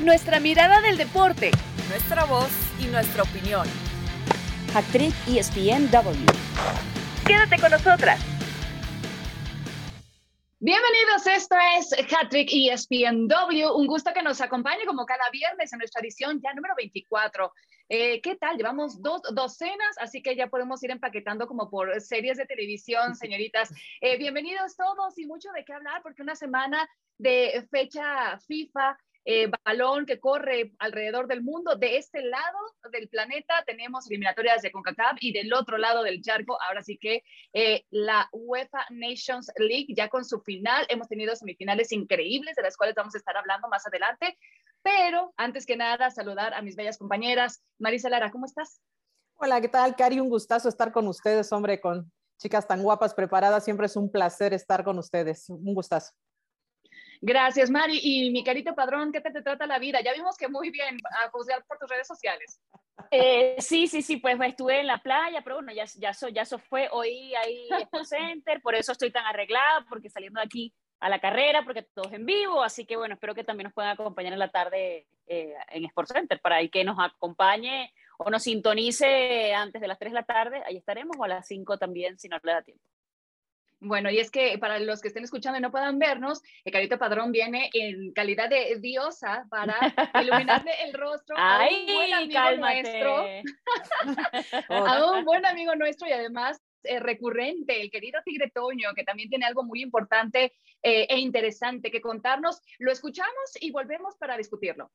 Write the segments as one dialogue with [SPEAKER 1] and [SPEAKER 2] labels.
[SPEAKER 1] nuestra mirada del deporte,
[SPEAKER 2] nuestra voz y nuestra opinión.
[SPEAKER 3] Actriz ESPNW.
[SPEAKER 1] Quédate con nosotras.
[SPEAKER 4] Bienvenidos, esto es Hattrick ESPNW. Un gusto que nos acompañe como cada viernes en nuestra edición ya número 24. Eh, ¿Qué tal? Llevamos dos docenas, así que ya podemos ir empaquetando como por series de televisión, señoritas. Eh, bienvenidos todos y mucho de qué hablar porque una semana de fecha FIFA eh, balón que corre alrededor del mundo. De este lado del planeta tenemos eliminatorias de CONCACAF y del otro lado del charco, ahora sí que eh, la UEFA Nations League ya con su final. Hemos tenido semifinales increíbles de las cuales vamos a estar hablando más adelante. Pero antes que nada, saludar a mis bellas compañeras. Marisa Lara, ¿cómo estás?
[SPEAKER 5] Hola, ¿qué tal, Cari? Un gustazo estar con ustedes, hombre, con chicas tan guapas, preparadas. Siempre es un placer estar con ustedes. Un gustazo.
[SPEAKER 4] Gracias, Mari. Y mi carito padrón, ¿qué te, te, trata la vida? Ya vimos que muy bien a juzgar por tus redes sociales.
[SPEAKER 3] Eh, sí, sí, sí, pues estuve en la playa, pero bueno, ya, ya, eso, ya eso fue hoy ahí en Center, por eso estoy tan arreglada, porque saliendo de aquí a la carrera, porque todo es en vivo, así que bueno, espero que también nos puedan acompañar en la tarde eh, en Sports Center, para ahí que nos acompañe o nos sintonice antes de las 3 de la tarde, ahí estaremos, o a las 5 también, si no le da tiempo.
[SPEAKER 4] Bueno, y es que para los que estén escuchando y no puedan vernos, el Carito Padrón viene en calidad de diosa para iluminarle el rostro a un buen amigo nuestro. a un buen amigo nuestro y además eh, recurrente, el querido Tigre Toño, que también tiene algo muy importante eh, e interesante que contarnos. Lo escuchamos y volvemos para discutirlo.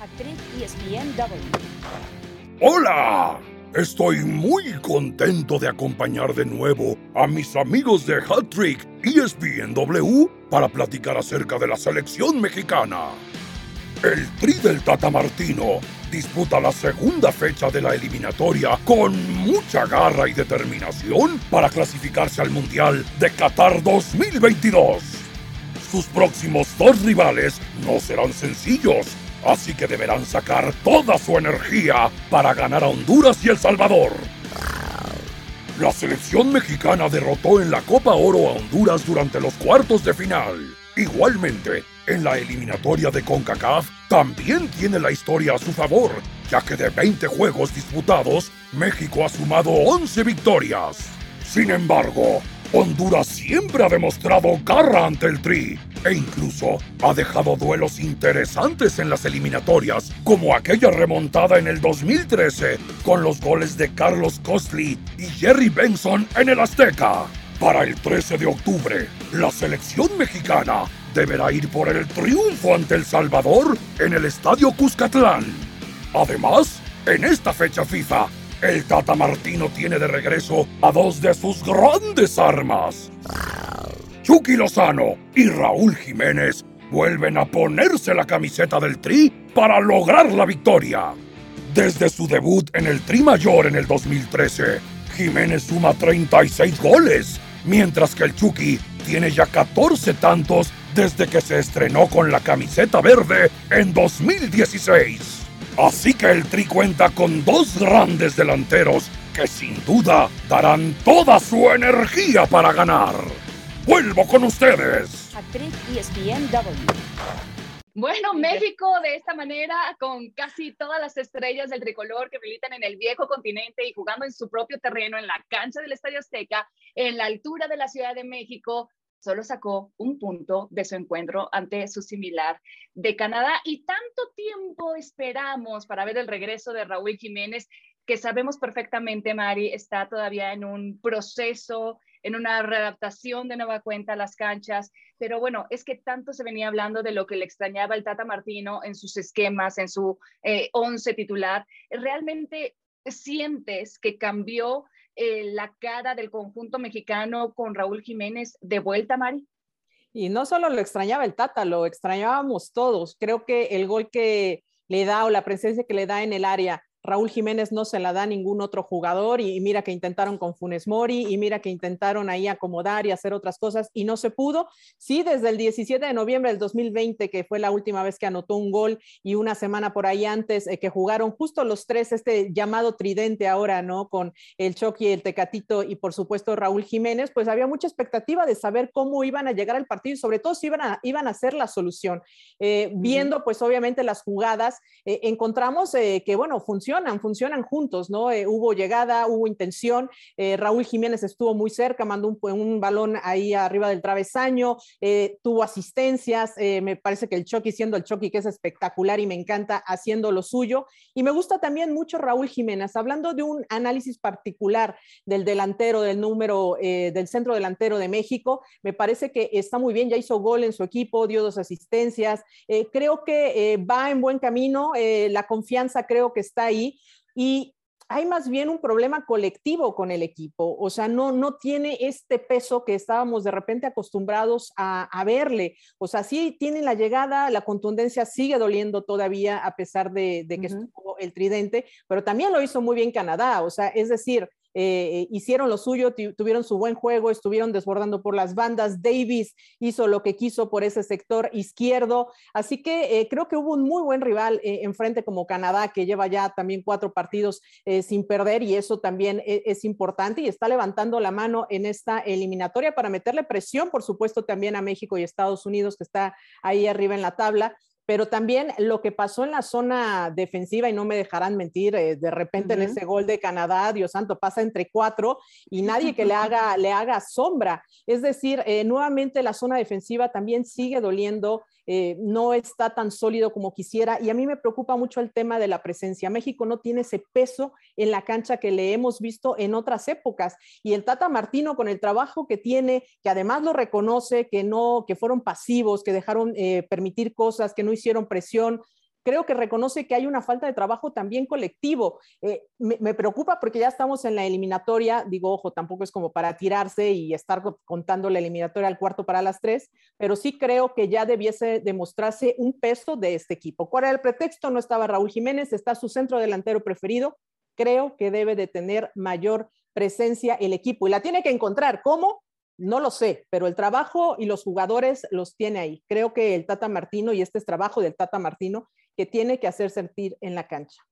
[SPEAKER 3] Actriz ESPNW.
[SPEAKER 6] ¡Hola! Estoy muy contento de acompañar de nuevo a mis amigos de Hat Trick ESPNW para platicar acerca de la selección mexicana. El Tri del Tata Martino disputa la segunda fecha de la eliminatoria con mucha garra y determinación para clasificarse al Mundial de Qatar 2022. Sus próximos dos rivales no serán sencillos Así que deberán sacar toda su energía para ganar a Honduras y El Salvador. La selección mexicana derrotó en la Copa Oro a Honduras durante los cuartos de final. Igualmente, en la eliminatoria de CONCACAF también tiene la historia a su favor, ya que de 20 juegos disputados, México ha sumado 11 victorias. Sin embargo, Honduras siempre ha demostrado garra ante el Tri e incluso ha dejado duelos interesantes en las eliminatorias, como aquella remontada en el 2013 con los goles de Carlos Costly y Jerry Benson en el Azteca. Para el 13 de octubre, la selección mexicana deberá ir por el triunfo ante El Salvador en el Estadio Cuscatlán. Además, en esta fecha FIFA, el Tata Martino tiene de regreso a dos de sus grandes armas. Chucky Lozano y Raúl Jiménez vuelven a ponerse la camiseta del Tri para lograr la victoria. Desde su debut en el Tri Mayor en el 2013, Jiménez suma 36 goles, mientras que el Chucky tiene ya 14 tantos desde que se estrenó con la camiseta verde en 2016. Así que el Tri cuenta con dos grandes delanteros que sin duda darán toda su energía para ganar vuelvo con ustedes.
[SPEAKER 3] Actriz ESPNW.
[SPEAKER 4] Bueno, México de esta manera, con casi todas las estrellas del tricolor que militan en el viejo continente y jugando en su propio terreno, en la cancha del Estadio Azteca, en la altura de la Ciudad de México, solo sacó un punto de su encuentro ante su similar de Canadá. Y tanto tiempo esperamos para ver el regreso de Raúl Jiménez, que sabemos perfectamente, Mari, está todavía en un proceso en una readaptación de nueva cuenta a las canchas, pero bueno, es que tanto se venía hablando de lo que le extrañaba el Tata Martino en sus esquemas, en su eh, once titular. ¿Realmente sientes que cambió eh, la cara del conjunto mexicano con Raúl Jiménez de vuelta, Mari?
[SPEAKER 5] Y no solo lo extrañaba el Tata, lo extrañábamos todos. Creo que el gol que le da o la presencia que le da en el área Raúl Jiménez no se la da a ningún otro jugador y, mira que intentaron con Funes Mori y mira que intentaron ahí acomodar y hacer otras cosas y no se pudo. Sí, desde el 17 de noviembre del 2020, que fue la última vez que anotó un gol y una semana por ahí antes eh, que jugaron justo los tres, este llamado tridente ahora, ¿no? Con el Chucky, el Tecatito y por supuesto Raúl Jiménez, pues había mucha expectativa de saber cómo iban a llegar al partido y sobre todo si iban a, iban a ser la solución. Eh, viendo pues obviamente las jugadas, eh, encontramos que bueno, funcionan, funcionan juntos, ¿no? hubo llegada, hubo intención, Raúl Jiménez estuvo muy cerca, mandó un, un balón ahí arriba del travesaño, tuvo asistencias, me parece que el Chucky siendo el Chucky que es espectacular y me encanta haciendo lo suyo. Y me gusta también mucho Raúl Jiménez, hablando de un análisis particular del delantero, del número, eh, del centro delantero de México, me parece que está muy bien, ya hizo gol en su equipo, dio dos asistencias, eh, creo que eh, va en buen camino, la confianza creo que está ahí. Y hay más bien un problema colectivo con el equipo, o sea, no, no tiene este peso que estábamos de repente acostumbrados a, verle. O sea, sí tiene la llegada, la contundencia sigue doliendo todavía a pesar de, que estuvo el tridente, pero también lo hizo muy bien Canadá, o sea, es decir, eh, hicieron lo suyo, tuvieron su buen juego, estuvieron desbordando por las bandas. Davis hizo lo que quiso por ese sector izquierdo. Así que eh, creo que hubo un muy buen rival eh, enfrente como Canadá, que lleva ya también cuatro partidos sin perder y eso también es, es, importante y está levantando la mano en esta eliminatoria para meterle presión, por supuesto, también a México y Estados Unidos, que está ahí arriba en la tabla pero también lo que pasó en la zona defensiva, y no me dejarán mentir, eh, de repente en ese gol de Canadá, Dios santo, pasa entre cuatro y nadie que le haga, le haga sombra. Es decir, eh, nuevamente la zona defensiva también sigue doliendo eh, no está tan sólido como quisiera y a mí me preocupa mucho el tema de la presencia. México no tiene ese peso en la cancha que le hemos visto en otras épocas y el Tata Martino con el trabajo que tiene, que además lo reconoce, que no, que fueron pasivos, que dejaron eh, permitir cosas, que no hicieron presión, creo que reconoce que hay una falta de trabajo también colectivo. Eh, me, preocupa porque ya estamos en la eliminatoria, digo, ojo, tampoco es como para tirarse y estar contando la eliminatoria al cuarto para las tres, pero sí creo que ya debiese demostrarse un peso de este equipo. ¿Cuál era el pretexto? No estaba Raúl Jiménez, está su centro delantero preferido. Creo que debe de tener mayor presencia el equipo y la tiene que encontrar. ¿Cómo? No lo sé, pero el trabajo y los jugadores los tiene ahí. Creo que el Tata Martino, y este es trabajo del Tata Martino, que tiene que hacer sentir en la cancha.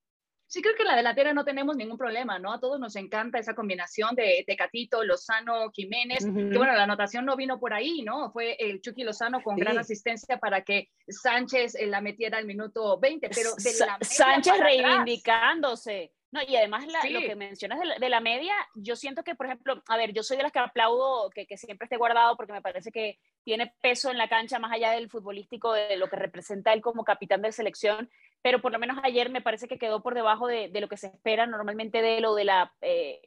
[SPEAKER 4] Sí, creo que en la delantera no tenemos ningún problema, ¿no? A todos nos encanta esa combinación de Tecatito, Lozano, Jiménez, que bueno, la anotación no vino por ahí, ¿no? Fue el Chucky Lozano con gran asistencia para que Sánchez eh, la metiera al minuto 20, pero de la
[SPEAKER 3] Sánchez reivindicándose. No, y además lo que mencionas de la, media, yo siento que, por ejemplo, a ver, yo soy de las que aplaudo que, que, siempre esté guardado porque me parece que tiene peso en la cancha más allá del futbolístico, de lo que representa él como capitán de selección, pero por lo menos ayer me parece que quedó por debajo de, de lo que se espera normalmente de lo de la eh,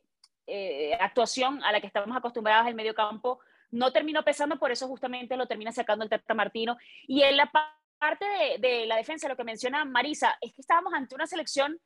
[SPEAKER 3] eh, actuación a la que estamos acostumbrados en el medio campo. No terminó pesando, por eso justamente lo termina sacando el Tata Martino. Y en la parte de, de la defensa, lo que menciona Marisa, es que estábamos ante una selección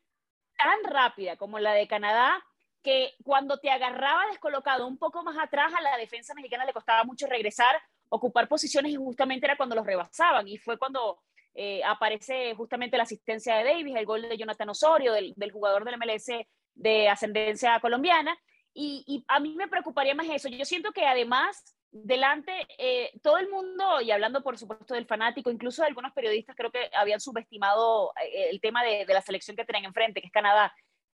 [SPEAKER 3] tan rápida como la de Canadá, que cuando te agarraba descolocado un poco más atrás a la defensa mexicana le costaba mucho regresar, ocupar posiciones y justamente era cuando los rebasaban y fue cuando eh, aparece justamente la asistencia de Davis, el gol de Jonathan Osorio, del, jugador del MLS de ascendencia colombiana. Y, y, a mí me preocuparía más eso. Yo siento que además delante, eh, todo el mundo, y hablando por supuesto del fanático, incluso algunos periodistas creo que habían subestimado eh, el tema de, la selección que tenían enfrente, que es Canadá,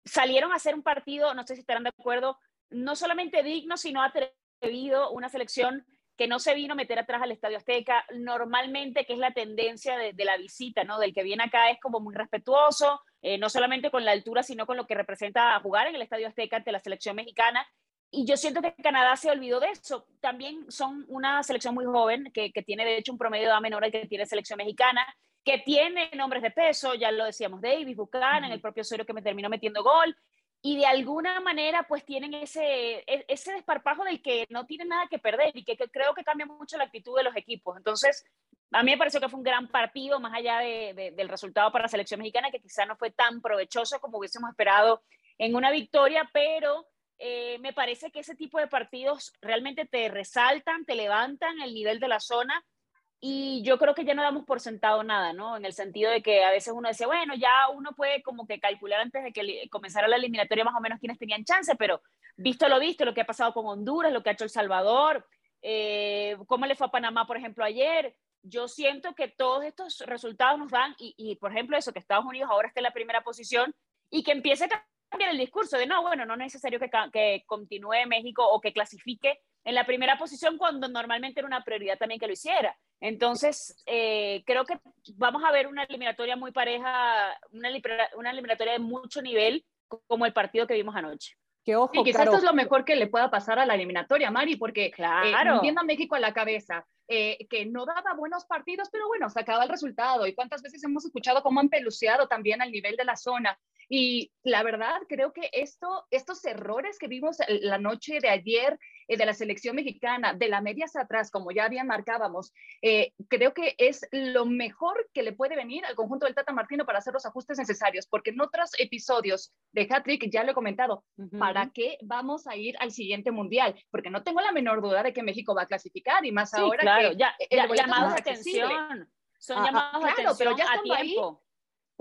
[SPEAKER 3] salieron a hacer un partido, no sé si estarán de acuerdo, no solamente digno, sino atrevido, una selección que no se vino a meter atrás al Estadio Azteca, normalmente, que es la tendencia de, la visita, ¿no? Del que viene acá es como muy respetuoso, eh, no solamente con la altura, sino con lo que representa jugar en el Estadio Azteca ante la selección mexicana y yo siento que Canadá se olvidó de eso. También son una selección muy joven, que, que tiene de hecho un promedio de edad menor al que tiene selección mexicana, que tiene nombres de peso, ya lo decíamos, Davis, Buchanan, el propio Osorio que me terminó metiendo gol, y de alguna manera pues tienen ese, e, ese desparpajo del que no tienen nada que perder y que, creo que cambia mucho la actitud de los equipos. Entonces, a mí me pareció que fue un gran partido, más allá de, del resultado para la selección mexicana, que quizá no fue tan provechoso como hubiésemos esperado en una victoria, pero eh, me parece que ese tipo de partidos realmente te resaltan, te levantan el nivel de la zona y yo creo que ya no damos por sentado nada, ¿no? En el sentido de que a veces uno dice, bueno, ya uno puede como que calcular antes de que comenzara la eliminatoria más o menos quiénes tenían chance, pero visto lo visto, lo que ha pasado con Honduras, lo que ha hecho El Salvador, eh, cómo le fue a Panamá, por ejemplo, ayer, yo siento que todos estos resultados nos dan, y, por ejemplo eso, que Estados Unidos ahora esté en la primera posición y que empiece a cambiar el discurso de no, bueno, no es necesario que, que continúe México o que clasifique en la primera posición cuando normalmente era una prioridad también que lo hiciera. Entonces, eh, creo que vamos a ver una eliminatoria muy pareja, una, una eliminatoria de mucho nivel como el partido que vimos anoche.
[SPEAKER 4] Que ojo, sí, quizás esto es lo mejor que le pueda pasar a la eliminatoria, Mari, porque eh, claro. eh, a México a la cabeza, eh, que no daba buenos partidos, pero bueno, sacaba el resultado. Y cuántas veces hemos escuchado cómo han peluceado también al nivel de la zona. Y la verdad, creo que esto, estos errores que vimos la noche de ayer eh, de la selección mexicana, de la media hacia atrás, como ya bien marcábamos, eh, creo que es lo mejor que le puede venir al conjunto del Tata Martino para hacer los ajustes necesarios, porque en otros episodios de Hat-Trick ya lo he comentado, ¿para qué vamos a ir al siguiente mundial? Porque no tengo la menor duda de que México va a clasificar y más ahora
[SPEAKER 3] claro,
[SPEAKER 4] que
[SPEAKER 3] ya, ya llamados de atención. Son ah, ah, llamados claro, de atención pero ya a tiempo. Ahí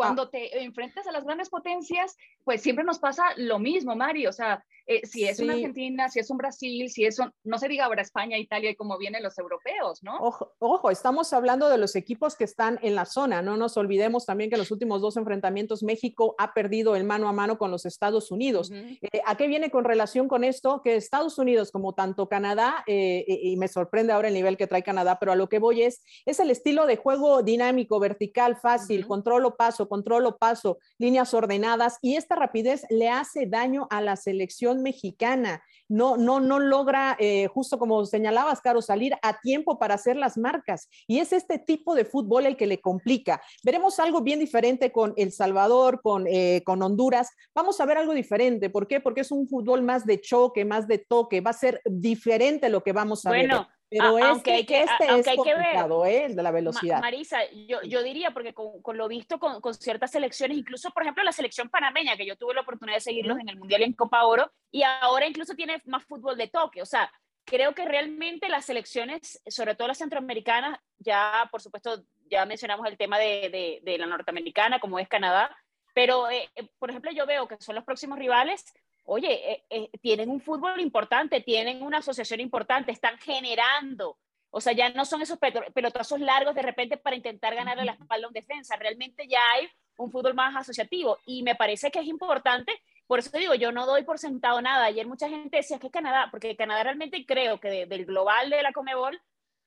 [SPEAKER 4] cuando te enfrentas a las grandes potencias, pues siempre nos pasa lo mismo, Mari. O sea, eh, si es una Argentina, si es un Brasil, si es un, no se diga ahora España, Italia y como vienen los europeos, ¿no?
[SPEAKER 5] Ojo, ojo, estamos hablando de los equipos que están en la zona. No nos olvidemos también que en los últimos dos enfrentamientos México ha perdido el mano a mano con los Estados Unidos. Eh, ¿A qué viene con relación con esto? Que Estados Unidos, como tanto Canadá, eh, y me sorprende ahora el nivel que trae Canadá, pero a lo que voy es, es el estilo de juego dinámico, vertical, fácil, controlo paso, controlo paso, líneas ordenadas, y esta rapidez le hace daño a la selección mexicana. No, no, no logra, eh, justo como señalabas, Caro, salir a tiempo para hacer las marcas. Y es este tipo de fútbol el que le complica. Veremos algo bien diferente con El Salvador, con, eh, con Honduras. Vamos a ver algo diferente. ¿Por qué? Porque es un fútbol más de choque, más de toque. Va a ser diferente lo que vamos a ver. Pero
[SPEAKER 3] aunque hay que,
[SPEAKER 5] este
[SPEAKER 3] aunque es hay que ver,
[SPEAKER 5] ¿eh? de la velocidad.
[SPEAKER 3] Marisa, yo, yo diría, porque con, con lo visto con, con, ciertas selecciones, incluso por ejemplo la selección panameña, que yo tuve la oportunidad de seguirlos en el Mundial y en Copa Oro, y ahora incluso tiene más fútbol de toque. O sea, creo que realmente las selecciones, sobre todo las centroamericanas, ya por supuesto, ya mencionamos el tema de, de, de la norteamericana, como es Canadá, pero eh, eh, por ejemplo yo veo que son los próximos rivales oye, eh, eh, tienen un fútbol importante, tienen una asociación importante, están generando. O sea, ya no son esos pelotazos largos de repente para intentar ganarle la espalda a un defensa. Realmente ya hay un fútbol más asociativo y me parece que es importante. Por eso te digo, yo no doy por sentado nada. Ayer mucha gente decía que Canadá, porque Canadá realmente creo que del global de la Comebol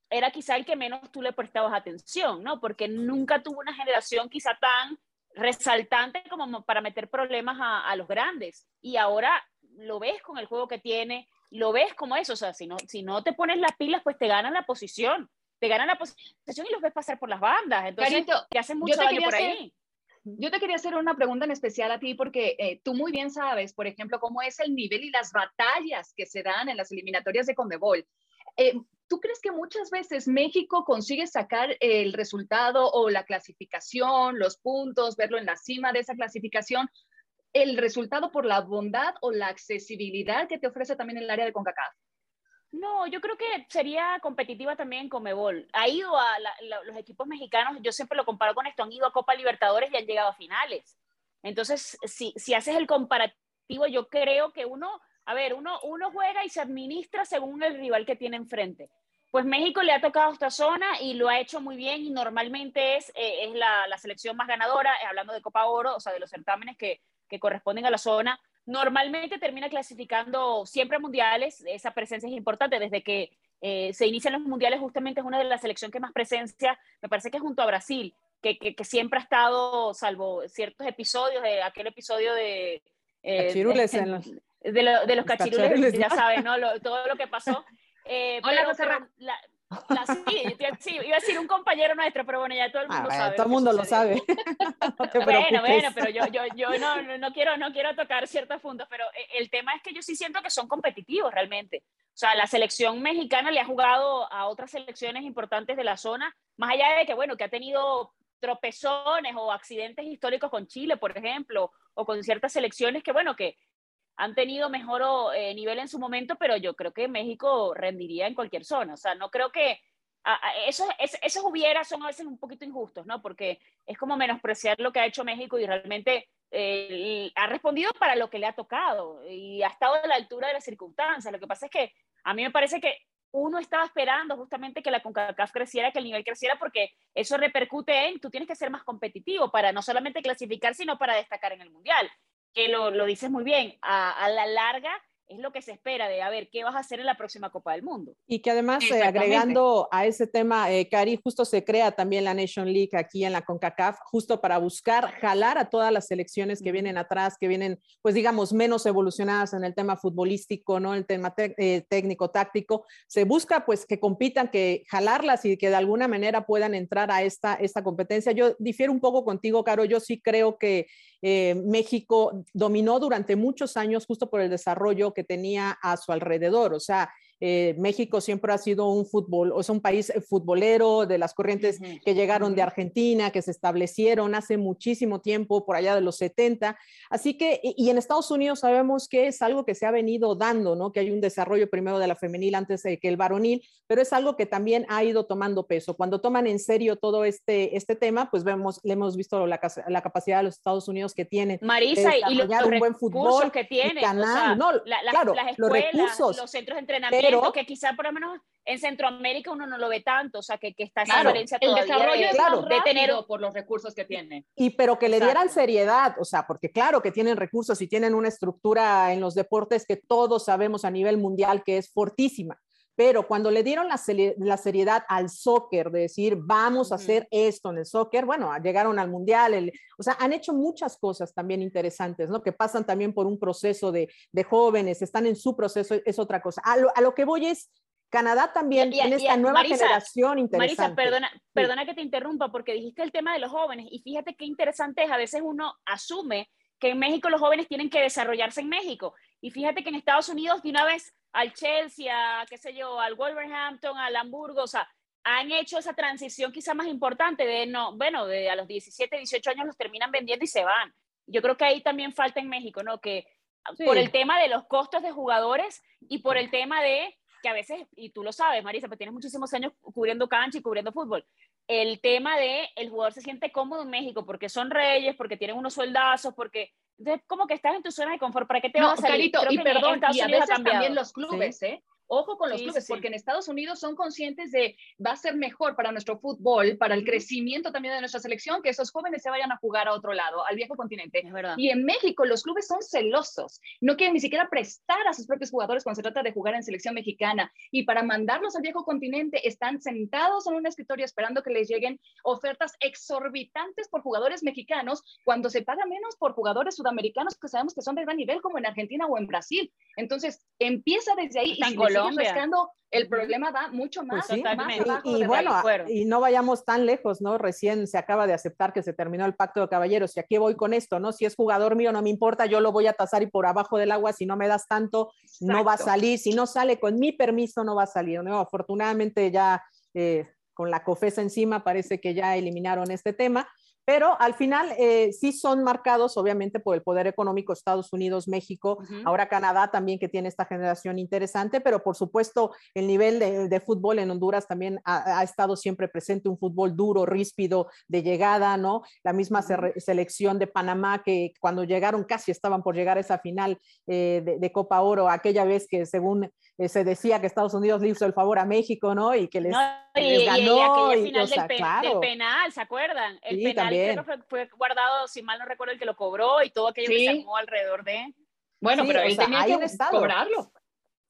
[SPEAKER 3] era quizá el que menos tú le prestabas atención, ¿no? Porque nunca tuvo una generación quizá tan resaltante como para meter problemas a, a, los grandes. Y ahora lo ves con el juego que tiene, lo ves como eso. O sea, si no, si no te pones las pilas, pues te ganan la posición. Te ganan la posición y los ves pasar por las bandas. Entonces, te hacen mucho daño por ahí.
[SPEAKER 4] Yo te quería hacer una pregunta en especial a ti porque eh, tú muy bien sabes, por ejemplo, cómo es el nivel y las batallas que se dan en las eliminatorias de Conmebol. Eh, ¿Tú crees que muchas veces México consigue sacar el resultado o la clasificación, los puntos, verlo en la cima de esa clasificación, el resultado por la bondad o la accesibilidad que te ofrece también el área de CONCACAF?
[SPEAKER 3] No, yo creo que sería competitiva también con Mebol. Ha ido a los equipos mexicanos, yo siempre lo comparo con esto, han ido a Copa Libertadores y han llegado a finales. Entonces, si, si haces el comparativo, yo creo que uno a ver, uno, uno juega y se administra según el rival que tiene enfrente. Pues México le ha tocado esta zona y lo ha hecho muy bien y normalmente es, eh, es la, la, selección más ganadora, eh, hablando de Copa Oro, o sea, de los certámenes que, que corresponden a la zona. Normalmente termina clasificando siempre mundiales, esa presencia es importante desde que eh, se inician los mundiales, justamente es una de las selecciones que más presencia, me parece que junto a Brasil, que, que, que siempre ha estado, salvo ciertos episodios, de aquel episodio de...
[SPEAKER 5] Eh, en los
[SPEAKER 3] de, lo, de los cachirules, ya saben, ¿no? Lo, todo lo que pasó. Eh,
[SPEAKER 4] Hola,
[SPEAKER 3] pero, la, la, sí, sí, iba a decir un compañero nuestro, pero bueno, ya todo el mundo
[SPEAKER 5] ah,
[SPEAKER 3] sabe.
[SPEAKER 5] Todo el mundo lo sabe.
[SPEAKER 3] no te bueno, bueno, pero yo, yo, yo no, no, quiero, no quiero tocar ciertos puntos, pero eh, el tema es que yo sí siento que son competitivos realmente. O sea, la selección mexicana le ha jugado a otras selecciones importantes de la zona, más allá de que, bueno, que ha tenido tropezones o accidentes históricos con Chile, por ejemplo, o con ciertas selecciones que, bueno, que, han tenido mejor eh, nivel en su momento, pero yo creo que México rendiría en cualquier zona. O sea, no creo que esos, esos hubiera son a veces un poquito injustos, ¿no? Porque es como menospreciar lo que ha hecho México y realmente eh, ha respondido para lo que le ha tocado y ha estado a la altura de las circunstancias. Lo que pasa es que a mí me parece que uno estaba esperando justamente que la CONCACAF creciera, que el nivel creciera, porque eso repercute en, tú tienes que ser más competitivo para no solamente clasificar, sino para destacar en el Mundial, que lo, lo dices muy bien, a, a la larga es lo que se espera de a ver qué vas a hacer en la próxima Copa del Mundo.
[SPEAKER 5] Y que además, eh, agregando a ese tema, eh, Cari, justo se crea también la Nation League aquí en la CONCACAF, justo para buscar jalar a todas las selecciones que vienen atrás, que vienen, pues digamos, menos evolucionadas en el tema futbolístico, ¿no? El tema eh, técnico, táctico. Se busca, pues, que compitan, que jalarlas y que de alguna manera puedan entrar a esta, esta competencia. Yo difiero un poco contigo, Caro, yo sí creo que eh, México dominó durante muchos años justo por el desarrollo que tenía a su alrededor. O sea, eh, México siempre ha sido un fútbol, o sea, un país futbolero de las corrientes que llegaron de Argentina, que se establecieron hace muchísimo tiempo, por allá de los 70. Así que, y en Estados Unidos sabemos que es algo que se ha venido dando, ¿no? Que hay un desarrollo primero de la femenil antes de que el varonil, pero es algo que también ha ido tomando peso. Cuando toman en serio todo este, este tema, pues vemos, le hemos visto la, la capacidad de los Estados Unidos que tienen.
[SPEAKER 3] Marisa, y los, un buen fútbol que tienen.
[SPEAKER 5] Canal, no, claro, las los recursos.
[SPEAKER 3] Los centros de entrenamiento que quizá por lo menos en Centroamérica uno no lo ve tanto, o sea, que, que está esa diferencia
[SPEAKER 4] todavía el desarrollo de, claro, de tener por los recursos que tiene.
[SPEAKER 5] Y pero que le dieran seriedad, o sea, porque claro que tienen recursos y tienen una estructura en los deportes que todos sabemos a nivel mundial que es fortísima. Pero cuando le dieron la, la seriedad al soccer, de decir, vamos a hacer esto en el soccer, bueno, llegaron al mundial, el, o sea, han hecho muchas cosas también interesantes, ¿no? Que pasan también por un proceso de, de jóvenes, están en su proceso, es otra cosa. A lo, a lo que voy es, Canadá también tiene esta nueva generación interesante.
[SPEAKER 3] Marisa, perdona, perdona que te interrumpa porque dijiste el tema de los jóvenes y fíjate qué interesante es, a veces uno asume que en México los jóvenes tienen que desarrollarse en México y fíjate que en Estados Unidos de una vez al Chelsea, a qué sé yo, al Wolverhampton, al Hamburgo, o sea, han hecho esa transición quizá más importante de no, bueno, de a los 17, 18 años los terminan vendiendo y se van. Yo creo que ahí también falta en México, ¿no? Que por el tema de los costos de jugadores y por el tema de que a veces, y tú lo sabes, Marisa, pues tienes muchísimos años cubriendo cancha y cubriendo fútbol, el tema de el jugador se siente cómodo en México porque son reyes, porque tienen unos soldazos, porque entonces, como que estás en tu zona de confort, ¿para qué te vas a salir?
[SPEAKER 4] y perdón, y a veces también los clubes, ¿eh? Ojo con los clubes, porque en Estados Unidos son conscientes de va a ser mejor para nuestro fútbol, para el crecimiento también de nuestra selección, que esos jóvenes se vayan a jugar a otro lado, al viejo continente. Y en México los clubes son celosos, no quieren ni siquiera prestar a sus propios jugadores cuando se trata de jugar en selección mexicana. Y para mandarlos al viejo continente están sentados en un escritorio esperando que les lleguen ofertas exorbitantes por jugadores mexicanos cuando se paga menos por jugadores sudamericanos que sabemos que son de gran nivel como en Argentina o en Brasil. Entonces empieza desde ahí. y el problema va mucho más.
[SPEAKER 5] Pues y, bueno, y no vayamos tan lejos, ¿no? Recién se acaba de aceptar que se terminó el pacto de caballeros. Y aquí voy con esto, ¿no? Si es jugador mío, no me importa, yo lo voy a tasar y por abajo del agua, si no me das tanto, no va a salir. Si no sale con mi permiso, no va a salir. ¿no? Afortunadamente ya eh, con la COFESA encima parece que ya eliminaron este tema pero al final eh, sí son marcados obviamente por el poder económico Estados Unidos, México, ahora Canadá también que tiene esta generación interesante, pero por supuesto el nivel de, fútbol en Honduras también ha, estado siempre presente, un fútbol duro, ríspido, de llegada, ¿no? La misma selección de Panamá que cuando llegaron casi estaban por llegar a esa final eh, de, Copa Oro, aquella vez que según eh, se decía que Estados Unidos le hizo el favor a México, ¿no? Y que les,
[SPEAKER 3] ganó. Y, final del, penal, ¿se acuerdan? El penal fue, guardado, si mal no recuerdo, el que lo cobró y todo aquello que se armó alrededor de.
[SPEAKER 4] Bueno, pero él tenía que cobrarlo.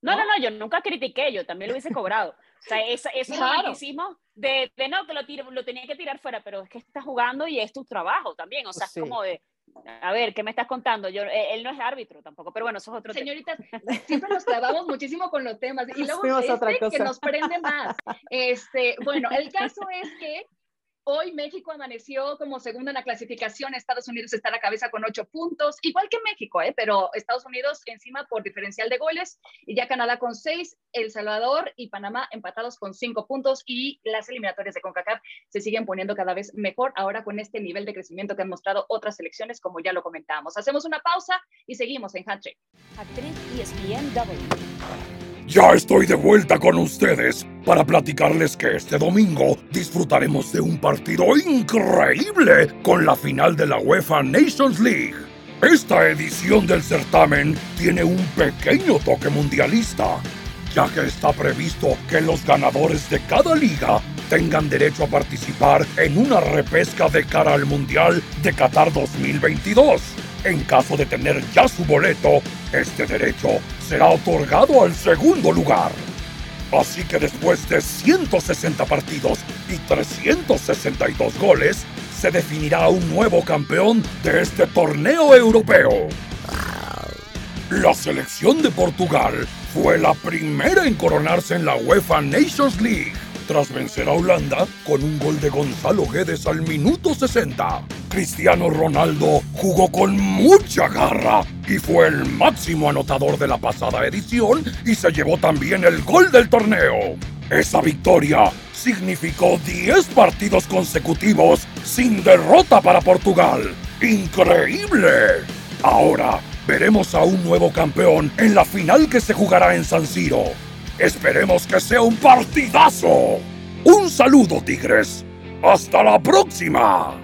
[SPEAKER 3] No, no, no, yo nunca critiqué, yo también lo hubiese cobrado. O sea, eso, es claro. de, de, no, que lo, lo tenía que tirar fuera, pero es que está jugando y es tu trabajo también. O sea, es como de, a ver, ¿qué me estás contando? Yo, eh, él no es árbitro tampoco, pero bueno, eso es otro
[SPEAKER 4] Señoritas, siempre nos clavamos muchísimo con los temas y luego este que nos prende más. Este, bueno, el caso es que Hoy México amaneció como segundo en la clasificación, Estados Unidos está a la cabeza con ocho puntos, igual que México, ¿eh? pero Estados Unidos encima por diferencial de goles, y ya Canadá con seis, El Salvador y Panamá empatados con cinco puntos, y las eliminatorias de CONCACAF se siguen poniendo cada vez mejor ahora con este nivel de crecimiento que han mostrado otras selecciones, como ya lo comentábamos. Hacemos una pausa y seguimos en Trick.
[SPEAKER 2] Hat ESPN
[SPEAKER 6] Ya estoy de vuelta con ustedes para platicarles que este domingo disfrutaremos de un partido increíble con la final de la UEFA Nations League. Esta edición del certamen tiene un pequeño toque mundialista, ya que está previsto que los ganadores de cada liga tengan derecho a participar en una repesca de cara al Mundial de Qatar 2022. En caso de tener ya su boleto, este derecho será otorgado al segundo lugar. Así que después de 160 partidos y 362 goles, se definirá un nuevo campeón de este torneo europeo. La selección de Portugal fue la primera en coronarse en la UEFA Nations League tras vencer a Holanda con un gol de Gonzalo Guedes al minuto 60. Cristiano Ronaldo jugó con mucha garra y fue el máximo anotador de la pasada edición y se llevó también el gol del torneo. Esa victoria significó 10 partidos consecutivos sin derrota para Portugal. ¡Increíble! Ahora veremos a un nuevo campeón en la final que se jugará en San Siro. Esperemos que sea un partidazo. Un saludo, Tigres. Hasta la próxima.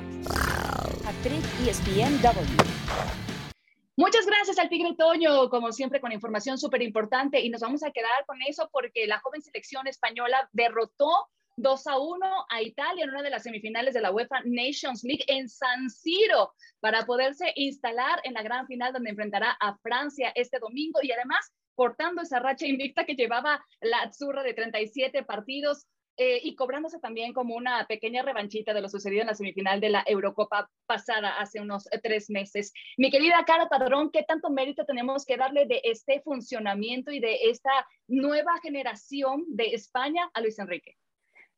[SPEAKER 4] Muchas gracias al Tigre Toño, como siempre con información súper importante y nos vamos a quedar con eso porque la joven selección española derrotó 2 a 1 a Italia en una de las semifinales de la UEFA Nations League en San Siro para poderse instalar en la gran final donde enfrentará a Francia este domingo y además cortando esa racha invicta que llevaba la Azzurra de 37 partidos eh, y cobrándose también como una pequeña revanchita de lo sucedido en la semifinal de la Eurocopa pasada hace unos tres meses. Mi querida Cara Padrón, ¿qué tanto mérito tenemos que darle de este funcionamiento y de esta nueva generación de España a Luis Enrique?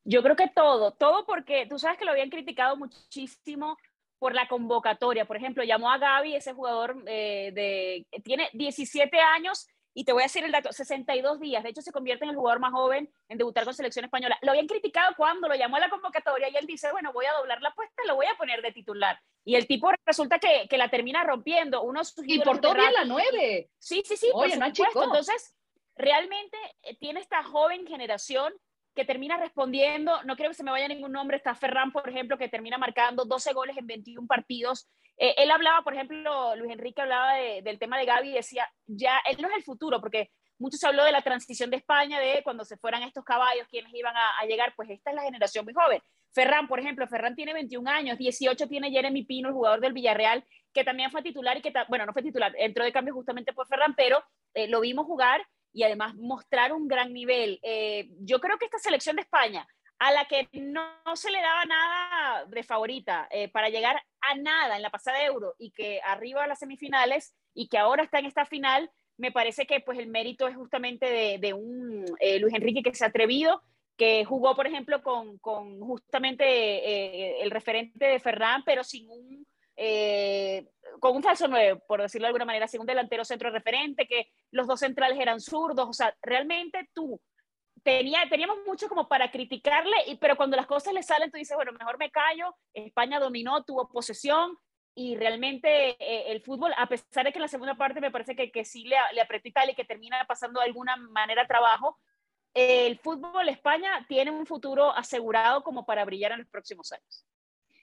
[SPEAKER 3] Yo creo que todo, todo porque tú sabes que lo habían criticado muchísimo por la convocatoria. Por ejemplo, llamó a Gaby, ese jugador eh, de, tiene 17 años y te voy a decir el dato, 62 días. De hecho, se convierte en el jugador más joven en debutar con selección española. Lo habían criticado cuando lo llamó a la convocatoria y él dice, bueno, voy a doblar la apuesta lo voy a poner de titular. Y el tipo resulta que, que la termina rompiendo. Uno
[SPEAKER 4] y por todavía la nueve.
[SPEAKER 3] Sí, sí, sí, Oye, por supuesto. Entonces, realmente eh, tiene esta joven generación que termina respondiendo, no creo que se me vaya ningún nombre, está Ferran, por ejemplo, que termina marcando 12 goles en 21 partidos. Eh, él hablaba, por ejemplo, Luis Enrique hablaba del tema de Gaby y decía, ya, él no es el futuro, porque mucho se habló de la transición de España, de cuando se fueran estos caballos, quienes iban a, llegar, pues esta es la generación muy joven. Ferran, por ejemplo, Ferran tiene 21 años, 18 tiene Jeremy Pino, el jugador del Villarreal, que también fue titular y que, bueno, no fue titular, entró de cambio justamente por Ferran, pero eh, lo vimos jugar y además mostrar un gran nivel. Eh, yo creo que esta selección de España, a la que no, se le daba nada de favorita eh, para llegar a nada en la pasada Euro y que arriba a las semifinales y que ahora está en esta final, me parece que pues el mérito es justamente de, un eh, Luis Enrique que se ha atrevido, que jugó, por ejemplo, con, con justamente el referente de Ferran, pero sin un eh, con un falso 9, por decirlo de alguna manera, sin un delantero centro referente, que los dos centrales eran zurdos, o sea, realmente tú tenía, teníamos mucho como para criticarle, y, pero cuando las cosas le salen, tú dices, bueno, mejor me callo, España dominó, tuvo posesión, y realmente eh, el fútbol, a pesar de que en la segunda parte me parece que, que sí le, le apretó Italia y que termina pasando de alguna manera trabajo, el fútbol España tiene un futuro asegurado como para brillar en los próximos años.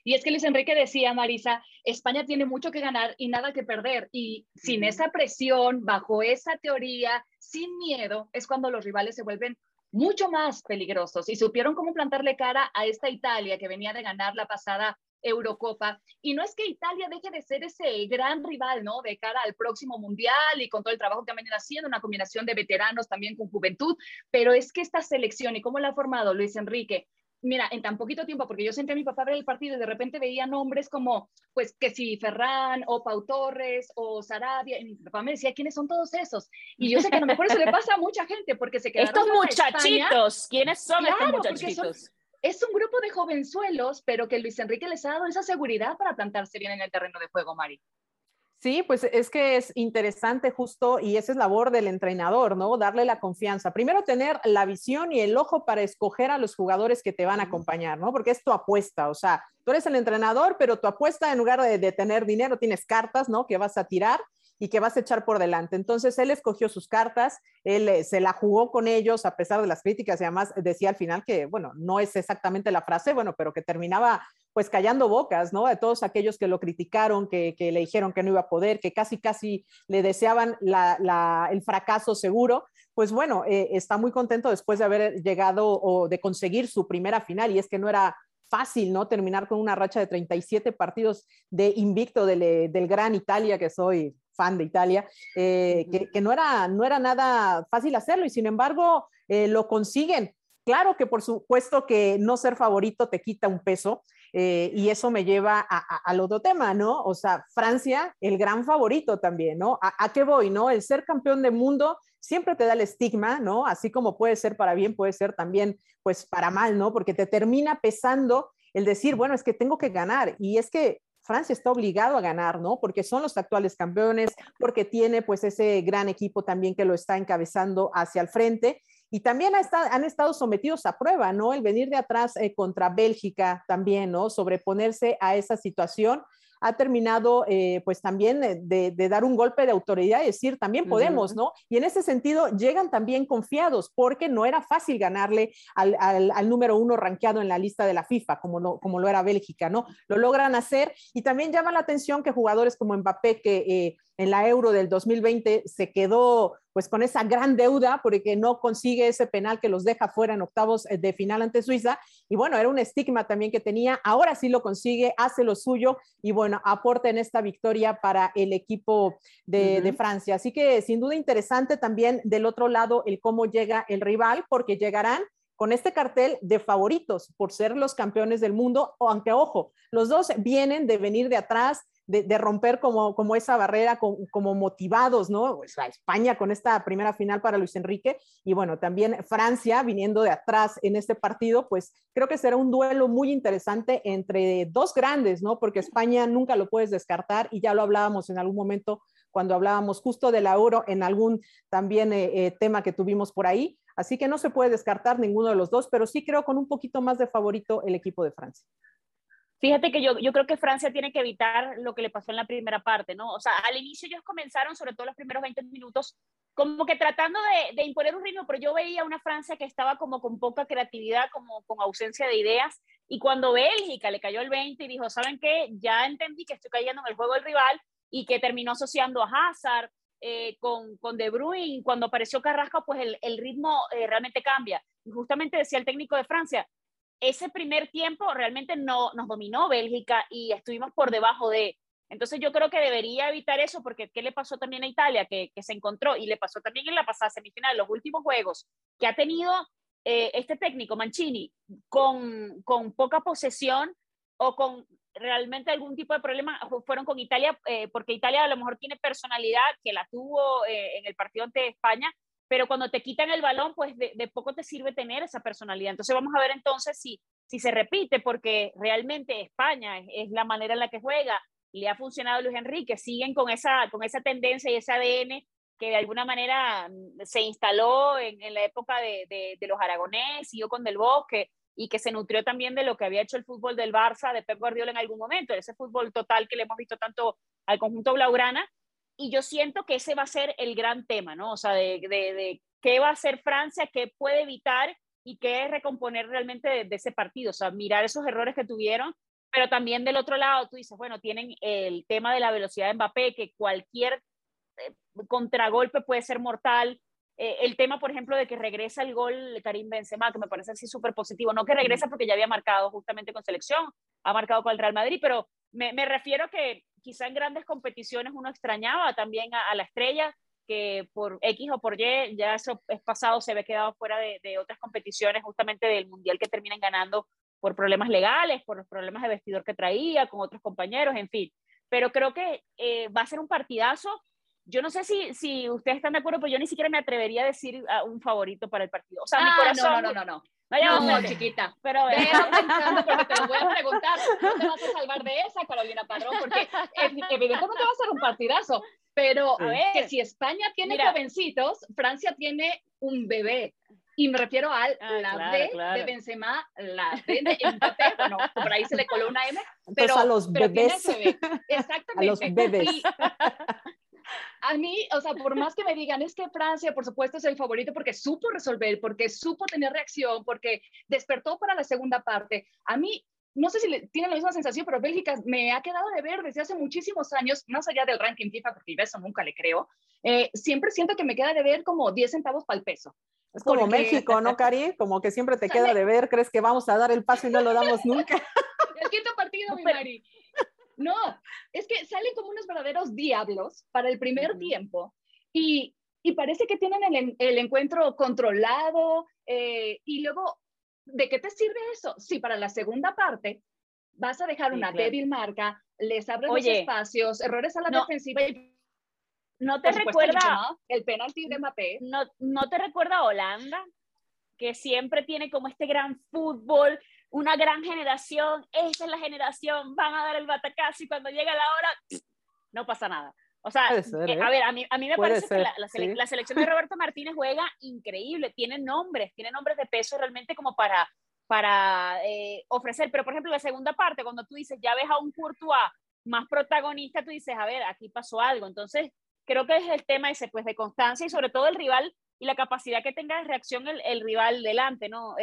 [SPEAKER 4] Y es que Luis Enrique decía, Marisa, España tiene mucho que ganar y nada que perder. Y sin esa presión, bajo esa teoría, sin miedo, es cuando los rivales se vuelven mucho más peligrosos. Y supieron cómo plantarle cara a esta Italia que venía de ganar la pasada Eurocopa. Y no es que Italia deje de ser ese gran rival, ¿no? De cara al próximo mundial y con todo el trabajo que han venido haciendo, una combinación de veteranos también con juventud, pero es que esta selección y cómo la ha formado Luis Enrique mira, en tan poquito tiempo, porque yo senté a mi papá ver el partido y de repente veía nombres como, pues, que si Ferran o Pau Torres o Sarabia, y mi papá me decía, ¿quiénes son todos esos? Y yo sé que a lo mejor eso le pasa a mucha gente porque se quedaron
[SPEAKER 3] Estos muchachitos, ¿quiénes son estos muchachitos?
[SPEAKER 4] es un grupo de jovenzuelos, pero que Luis Enrique les ha dado esa seguridad para plantarse bien en el terreno de juego, Mari.
[SPEAKER 5] Sí, pues es que es interesante justo y esa es labor del entrenador, ¿no? Darle la confianza. Primero tener la visión y el ojo para escoger a los jugadores que te van a acompañar, ¿no? Porque es tu apuesta, o sea, tú eres el entrenador, pero tu apuesta en lugar de, de tener dinero tienes cartas, ¿no? Que vas a tirar y que vas a echar por delante. Entonces él escogió sus cartas, él eh, se la jugó con ellos a pesar de las críticas y además decía al final que, bueno, no es exactamente la frase, bueno, pero que terminaba pues callando bocas, ¿no? De todos aquellos que lo criticaron, que, le dijeron que no iba a poder, que casi, casi le deseaban el fracaso seguro. Pues bueno, eh, está muy contento después de haber llegado o de conseguir su primera final y es que no era fácil, ¿no? Terminar con una racha de 37 partidos de invicto del, del gran Italia, que soy fan de Italia, eh, que, no, era, no era nada fácil hacerlo y sin embargo eh, lo consiguen. Claro que por supuesto que no ser favorito te quita un peso, eh, y eso me lleva al otro tema, ¿no? O sea, Francia, el gran favorito también, ¿no? ¿A, qué voy, no? El ser campeón del mundo siempre te da el estigma, ¿no? Así como puede ser para bien, puede ser también, pues, para mal, ¿no? Porque te termina pesando el decir, bueno, es que tengo que ganar. Y es que Francia está obligado a ganar, ¿no? Porque son los actuales campeones, porque tiene pues ese gran equipo también que lo está encabezando hacia el frente y también han estado sometidos a prueba, ¿no? El venir de atrás eh, contra Bélgica también, ¿no? Sobreponerse a esa situación ha terminado eh, pues también de, dar un golpe de autoridad y decir, también podemos, ¿no? Y en ese sentido llegan también confiados porque no era fácil ganarle al, al, número uno rankeado en la lista de la FIFA, como, no, como lo era Bélgica, ¿no? Lo logran hacer y también llama la atención que jugadores como Mbappé, que eh, en la Euro del 2020 se quedó pues con esa gran deuda porque no consigue ese penal que los deja fuera en octavos eh, de final ante Suiza. Y bueno, era un estigma también que tenía. Ahora sí lo consigue, hace lo suyo y bueno, aporta en esta victoria para el equipo de, de Francia. Así que sin duda interesante también del otro lado el cómo llega el rival, porque llegarán con este cartel de favoritos por ser los campeones del mundo, aunque ojo, los dos vienen de venir de atrás, de, romper como, como esa barrera, como, motivados, ¿no? Pues a España con esta primera final para Luis Enrique y bueno, también Francia viniendo de atrás en este partido, pues creo que será un duelo muy interesante entre dos grandes, ¿no? Porque España nunca lo puedes descartar y ya lo hablábamos en algún momento cuando hablábamos justo del euro en algún también eh, eh, tema que tuvimos por ahí. Así que no se puede descartar ninguno de los dos, pero sí creo con un poquito más de favorito el equipo de Francia.
[SPEAKER 3] Fíjate que yo, yo creo que Francia tiene que evitar lo que le pasó en la primera parte, ¿no? O sea, al inicio ellos comenzaron, sobre todo los primeros 20 minutos, como que tratando de, de, imponer un ritmo, pero yo veía una Francia que estaba como con poca creatividad, como con ausencia de ideas, y cuando Bélgica le cayó el 20 y dijo, ¿saben qué? Ya entendí que estoy cayendo en el juego del rival, y que terminó asociando a Hazard eh, con, con De Bruyne, cuando apareció Carrasco, pues el, el ritmo eh, realmente cambia. Y justamente decía el técnico de Francia, ese primer tiempo realmente no nos dominó Bélgica y estuvimos por debajo de. Entonces yo creo que debería evitar eso porque ¿qué le pasó también a Italia? Que, que se encontró y le pasó también en la pasada semifinal, los últimos juegos, que ha tenido eh, este técnico Mancini con, con poca posesión o con realmente algún tipo de problema fueron con Italia, eh, porque Italia a lo mejor tiene personalidad que la tuvo eh, en el partido ante España, pero cuando te quitan el balón, pues de, poco te sirve tener esa personalidad. Entonces vamos a ver entonces si, si se repite, porque realmente España es, la manera en la que juega, le ha funcionado Luis Enrique, siguen con esa, con esa tendencia y ese ADN que de alguna manera mm, se instaló en, en la época de, de, de, los aragonés, siguió con Del Bosque, y que se nutrió también de lo que había hecho el fútbol del Barça, de Pep Guardiola en algún momento, ese fútbol total que le hemos visto tanto al conjunto blaugrana, y yo siento que ese va a ser el gran tema, ¿no? O sea, de, de, qué va a hacer Francia, qué puede evitar y qué recomponer realmente de, ese partido, o sea, mirar esos errores que tuvieron, pero también del otro lado tú dices, bueno, tienen el tema de la velocidad de Mbappé, que cualquier eh, contragolpe puede ser mortal, eh, el tema, por ejemplo, de que regresa el gol de Karim Benzema, que me parece así súper positivo, no que regresa porque ya había marcado justamente con selección, ha marcado con el Real Madrid, pero me, me refiero que quizá en grandes competiciones uno extrañaba también a, la estrella, que por X o por Y, ya eso es pasado, se ve quedado fuera de, de, otras competiciones, justamente del Mundial que terminan ganando por problemas legales, por los problemas de vestidor que traía, con otros compañeros, en fin. Pero creo que eh, va a ser un partidazo. Yo no sé si, si ustedes están de acuerdo, pero yo ni siquiera me atrevería a decir a un favorito para el partido. O sea, mi
[SPEAKER 4] ah,
[SPEAKER 3] corazón.
[SPEAKER 4] No, no, no, no. No, no, chiquita. Pero pensando porque te lo voy a preguntar. No te vas a salvar de esa, Carolina Padrón, porque evidentemente va a ser un partidazo. Pero a ver, que si España tiene jovencitos, Francia tiene un bebé. Y me refiero al ah, la B de Benzema, la B de Mbappé, bueno, por ahí se le coló una M, pero,
[SPEAKER 5] a los bebés.
[SPEAKER 4] Exactamente.
[SPEAKER 5] A los bebés.
[SPEAKER 4] A mí, o sea, por más que me digan, es que Francia, por supuesto, es el favorito porque supo resolver, porque supo tener reacción, porque despertó para la segunda parte. A mí, no sé si le, tienen la misma sensación, pero Bélgica me ha quedado de ver desde hace muchísimos años, más allá del ranking FIFA, porque eso nunca le creo, eh, siempre siento que me queda de ver como 10 centavos para el peso.
[SPEAKER 5] Es como México, ¿no, Cari? Como que siempre te queda de ver, crees que vamos a dar el paso y no lo damos nunca.
[SPEAKER 4] el quinto partido, mi Mari. No, es que salen como unos verdaderos diablos para el primer tiempo y, y, parece que tienen el, el encuentro controlado eh, y luego, ¿de qué te sirve eso? Si para la segunda parte vas a dejar una débil marca, les abres los espacios, errores a la defensiva y
[SPEAKER 3] no te recuerda
[SPEAKER 4] el penalti de Mbappé.
[SPEAKER 3] No, no te recuerda Holanda, que siempre tiene como este gran fútbol, una gran generación, esa es la generación, van a dar el batacazo y cuando llega la hora, no pasa nada. O sea, eh,
[SPEAKER 5] ¿eh?
[SPEAKER 3] a ver, a mí, a mí me parece que la, la, selección de Roberto Martínez juega increíble, tiene nombres, tiene nombres de peso realmente como para, para eh, ofrecer. Pero, por ejemplo, la segunda parte, cuando tú dices, ya ves a un Courtois más protagonista, tú dices, a ver, aquí pasó algo. Entonces, creo que es el tema ese, pues, de constancia y sobre todo el rival y la capacidad que tenga de reacción el, el rival delante, ¿no?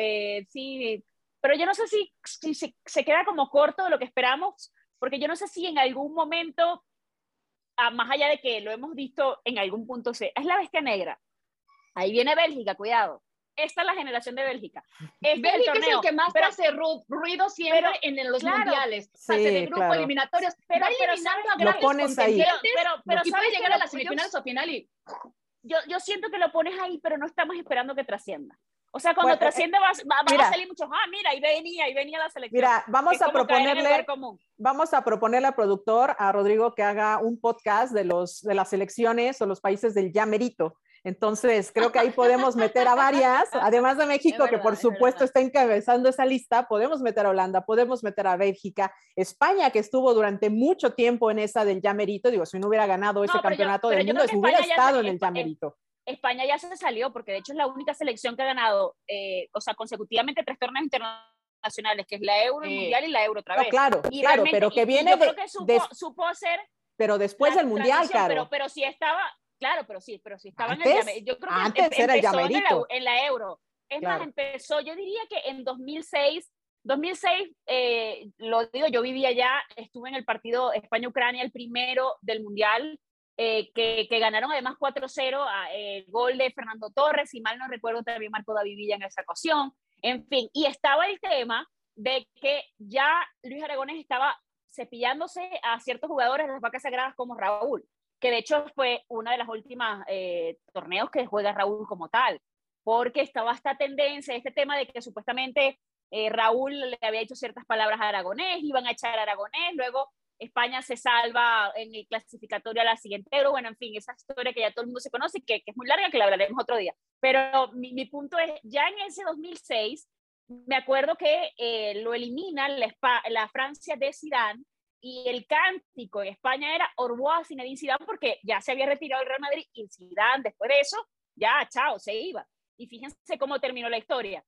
[SPEAKER 3] sí, pero yo no sé si, si se, se, queda como corto de lo que esperamos, porque yo no sé si en algún momento, ah, más allá de que lo hemos visto en algún punto, es la bestia negra. Ahí viene Bélgica, cuidado. Esta es la generación de Bélgica.
[SPEAKER 4] Este Bélgica es el, que más pero, hace ruido siempre en, los mundiales. Sí, fase de grupo, eliminatorios.
[SPEAKER 3] Pero, pero
[SPEAKER 5] lo pones ahí.
[SPEAKER 3] Pero, pero,
[SPEAKER 4] pero puede llegar a las semifinales o final y...
[SPEAKER 3] Yo, yo siento que lo pones ahí, pero no estamos esperando que trascienda. O sea, cuando trasciende va, a salir muchos, ah, mira, ahí venía, ahí venía la selección.
[SPEAKER 5] Mira, vamos a proponerle, vamos a proponerle al productor, a Rodrigo, que haga un podcast de, los, de las selecciones o los países del ya merito. Entonces, creo que ahí podemos meter a varias, además de México, que por supuesto está encabezando esa lista, podemos meter a Holanda, podemos meter a Bélgica, España, que estuvo durante mucho tiempo en esa del Yamerito, digo, si no hubiera ganado ese campeonato del mundo, hubiera estado en el Yamerito.
[SPEAKER 3] España ya se salió, porque de hecho es la única selección que ha ganado, eh, o sea, consecutivamente tres torneos internacionales, que es la Euro, el Mundial y la Euro otra vez.
[SPEAKER 5] claro, claro, pero que viene
[SPEAKER 3] de, que supo, ser...
[SPEAKER 5] Pero después del Mundial, claro.
[SPEAKER 3] Pero, pero sí estaba, claro, pero sí, pero sí estaba
[SPEAKER 5] antes,
[SPEAKER 3] en el Yo creo que
[SPEAKER 5] antes em, era el llamerito.
[SPEAKER 3] En, la, Euro. Es más, empezó, yo diría que en 2006... 2006, eh, lo digo, yo vivía allá, estuve en el partido España-Ucrania, el primero del Mundial, eh, que, que, ganaron además 4-0, el gol de Fernando Torres, y mal no recuerdo, también marcó David Villa en esa ocasión. En fin, y estaba el tema de que ya Luis Aragones estaba cepillándose a ciertos jugadores de las vacas sagradas como Raúl, que de hecho fue una de las últimas eh, torneos que juega Raúl como tal, porque estaba esta tendencia, este tema de que supuestamente eh, Raúl le había hecho ciertas palabras a Aragonés, iban a echar a Aragonés, luego España se salva en el clasificatorio a la siguiente pero bueno, en fin, esa historia que ya todo el mundo se conoce, que, que es muy larga, que la hablaremos otro día. Pero mi, mi punto es, ya en ese 2006, me acuerdo que eh, lo elimina la, la, Francia de Zidane y el cántico en España era Orboa Zinedine Zidane porque ya se había retirado el Real Madrid y Zidane después de eso, ya, chao, se iba. Y fíjense cómo terminó la historia.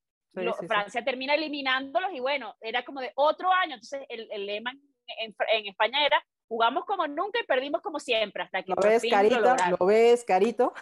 [SPEAKER 3] Francia termina eliminándolos y bueno, era como de otro año, entonces el, el lema en, en España era jugamos como nunca y perdimos como siempre hasta que
[SPEAKER 5] lo ves carito lo, ves carito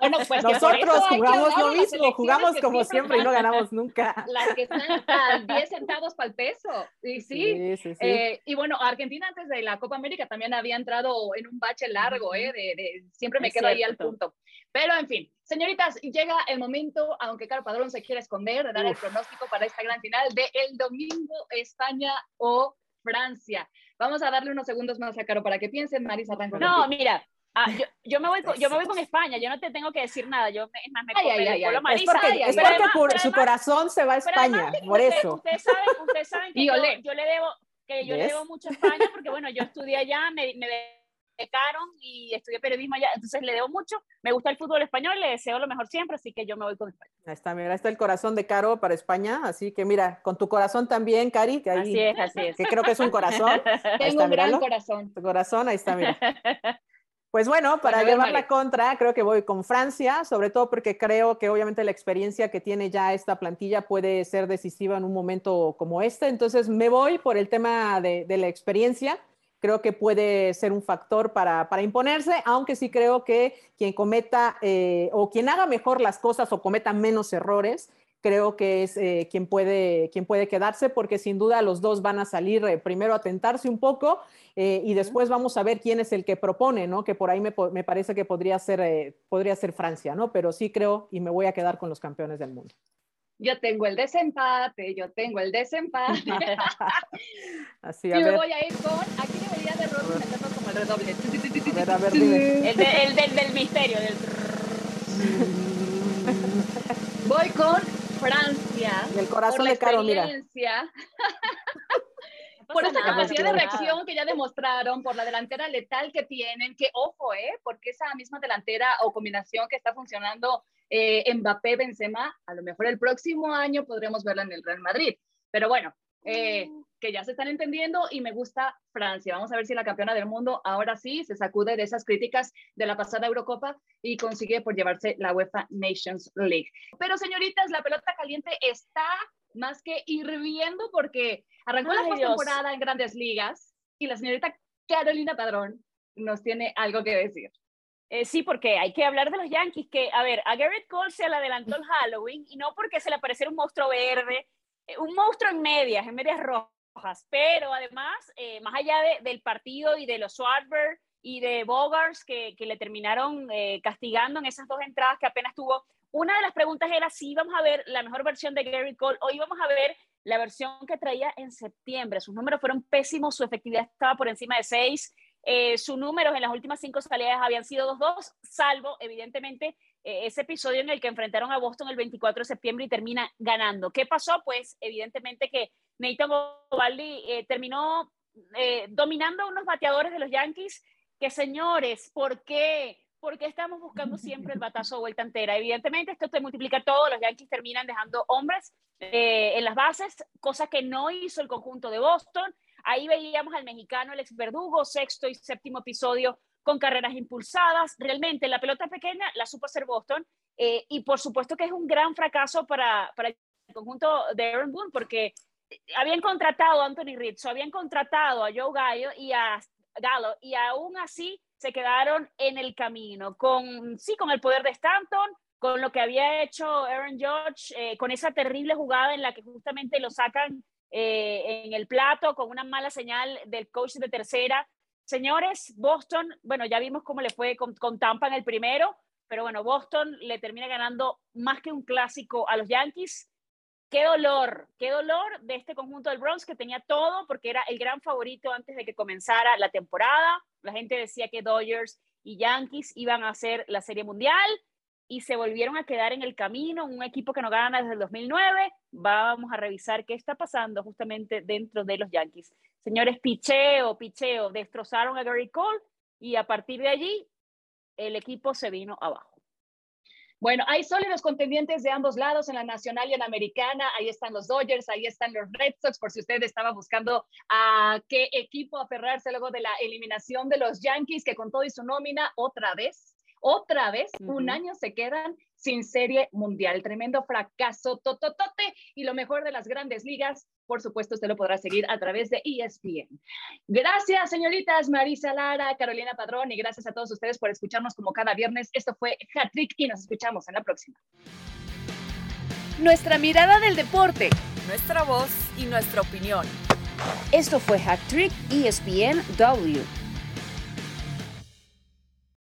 [SPEAKER 3] bueno pues
[SPEAKER 5] nosotros jugamos lo mismo jugamos como siempre y no ganamos nunca.
[SPEAKER 4] Las que están a 10 centavos para el peso y sí, sí, sí, eh, y bueno Argentina antes de la Copa América también había entrado en un bache largo eh, de, de siempre me quedo ahí al punto. Pero en fin señoritas llega el momento aunque Caro Padrón se quiere esconder de dar el pronóstico para esta gran final de el domingo España o Francia. Vamos a darle unos segundos más a Caro para que piensen, Marisa.
[SPEAKER 3] No, mira, ah, yo, yo, me voy con, yo me voy con España, yo no te tengo que decir nada, yo me, es más, me,
[SPEAKER 5] ay, ay, ay, ay. Marisa, es porque, es porque por, su corazón se va a España, por eso.
[SPEAKER 3] Ustedes saben, saben que yo, yo, le debo, que yo le debo mucho a España, porque bueno, yo estudié allá, me, me becaron y estudié periodismo allá, entonces le debo mucho, me gusta el fútbol español, le deseo lo mejor siempre, así que yo me voy con España.
[SPEAKER 5] Ahí está, mira, está el corazón de Caro para España, así que mira, con tu corazón también, Cari, que ahí,
[SPEAKER 3] así es, así es.
[SPEAKER 5] que creo que es un corazón.
[SPEAKER 4] Tengo un gran corazón.
[SPEAKER 5] Tu corazón, ahí está, mira. Pues bueno, para llevar la contra, creo que voy con Francia, sobre todo porque creo que obviamente la experiencia que tiene ya esta plantilla puede ser decisiva en un momento como este. Entonces me voy por el tema de, de la experiencia creo que puede ser un factor para, para imponerse, aunque sí creo que quien cometa eh, o quien haga mejor las cosas o cometa menos errores, creo que es eh, quien, puede, quien puede quedarse, porque sin duda los dos van a salir eh, primero a tentarse un poco y después vamos a ver quién es el que propone, ¿no? Que por ahí me, me parece que podría ser, podría ser Francia, ¿no? Pero sí creo y me voy a quedar con los campeones del mundo
[SPEAKER 4] yo tengo el desempate, yo tengo el desempate.
[SPEAKER 5] Así,
[SPEAKER 4] a y
[SPEAKER 5] me
[SPEAKER 4] voy a ir con, aquí de Rosy meterlo como el redoble.
[SPEAKER 5] A ver, a ver, dime.
[SPEAKER 3] El, de, el del, del, misterio. Del...
[SPEAKER 4] voy con Francia.
[SPEAKER 5] Y el corazón de Caro, mira.
[SPEAKER 4] por esa capacidad de reacción que ya demostraron, por la delantera letal que tienen, que ojo, ¿eh? Porque esa misma delantera o combinación que está funcionando eh, Mbappé, Benzema, a lo mejor el próximo año podremos verla en el Real Madrid. Pero bueno, eh, mm. Que ya se están entendiendo y me gusta Francia. Vamos a ver si la campeona del mundo ahora sí se sacude de esas críticas de la pasada Eurocopa y consigue por llevarse la UEFA Nations League. Pero señoritas, la pelota caliente está más que hirviendo porque arrancó la temporada en grandes ligas y la señorita Carolina Padrón nos tiene algo que decir.
[SPEAKER 3] Eh, sí, porque hay que hablar de los Yankees, que, a ver, a Garrett Cole se le adelantó el Halloween y no porque se le apareciera un monstruo verde, eh, un monstruo en medias, en medias rojas, pero además, eh, más allá del partido y de los Swartberg y de Bogars que, que le terminaron castigando en esas dos entradas que apenas tuvo, una de las preguntas era si íbamos a ver la mejor versión de Garrett Cole o íbamos a ver la versión que traía en septiembre. Sus números fueron pésimos, su efectividad estaba por encima de 6 eh, sus números en las últimas cinco salidas habían sido 2-2, salvo evidentemente eh, ese episodio en el que enfrentaron a Boston el 24 de septiembre y termina ganando. ¿Qué pasó? Pues evidentemente que Nathan Ovaldi eh, terminó dominando a unos bateadores de los Yankees que señores, ¿por qué? ¿Por qué estamos buscando siempre el batazo de vuelta entera? Evidentemente esto te multiplica todo, los Yankees terminan dejando hombres en las bases, cosa que no hizo el conjunto de Boston. Ahí veíamos al mexicano, el ex verdugo, sexto y séptimo episodio con carreras impulsadas. Realmente la pelota pequeña la supo hacer Boston eh, y por supuesto que es un gran fracaso para, para el conjunto de Aaron Boone porque habían contratado a Anthony Rizzo, habían contratado a Joe Gallo y a Gallo y aún así se quedaron en el camino con, sí, con el poder de Stanton, con lo que había hecho Aaron George, eh, con esa terrible jugada en la que justamente lo sacan eh, en el plato con una mala señal del coach de tercera. Señores, Boston, bueno, ya vimos cómo le fue con, Tampa en el primero, pero bueno, Boston le termina ganando más que un clásico a los Yankees. Qué dolor, qué dolor de este conjunto del Bronx que tenía todo porque era el gran favorito antes de que comenzara la temporada. La gente decía que Dodgers y Yankees iban a hacer la Serie Mundial y se volvieron a quedar en el camino, un equipo que no gana desde el 2009. Vamos a revisar qué está pasando justamente dentro de los Yankees. Señores, picheo, picheo, destrozaron a Gary Cole y a partir de allí el equipo se vino abajo.
[SPEAKER 4] Bueno, hay sólidos contendientes de ambos lados, en la nacional y en la americana. Ahí están los Dodgers, ahí están los Red Sox, por si usted estaba buscando a qué equipo aferrarse luego de la eliminación de los Yankees, que con todo y su nómina, otra vez otra vez, un año se quedan sin serie mundial. Tremendo fracaso, tototote. Y lo mejor de las grandes ligas, por supuesto, usted lo podrá seguir a través de ESPN. Gracias, señoritas Marisa Lara, Carolina Padrón, y gracias a todos ustedes por escucharnos como cada viernes. Esto fue Hat Trick y nos escuchamos en la próxima.
[SPEAKER 1] Nuestra mirada del deporte,
[SPEAKER 2] nuestra voz y nuestra opinión.
[SPEAKER 1] Esto fue Hat Trick ESPN W.